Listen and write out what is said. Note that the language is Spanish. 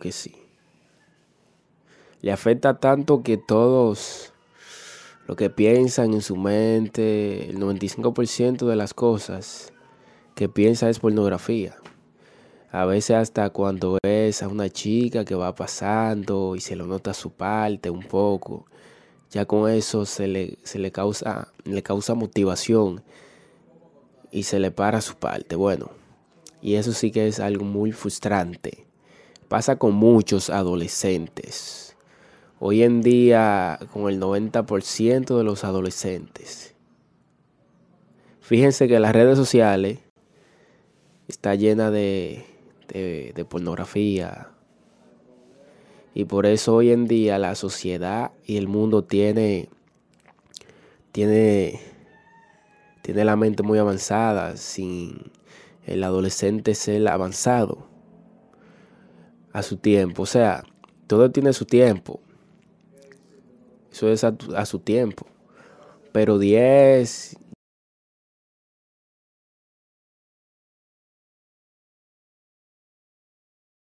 que sí. Le afecta tanto que todos lo que piensan en su mente, el 95% de las cosas que piensa es pornografía. A veces hasta cuando ves a una chica que va pasando y se lo nota su parte un poco, ya con eso se le, se le, causa, le causa motivación y se le para su parte. Bueno, y eso sí que es algo muy frustrante. Pasa con muchos adolescentes. Hoy en día, con el 90% de los adolescentes. Fíjense que las redes sociales está llena de, de, pornografía. Y por eso hoy en día la sociedad y el mundo tiene, tiene, tiene la mente muy avanzada sin el adolescente ser avanzado a su tiempo. O sea, todo tiene su tiempo. Eso es a, a su tiempo. Pero 10,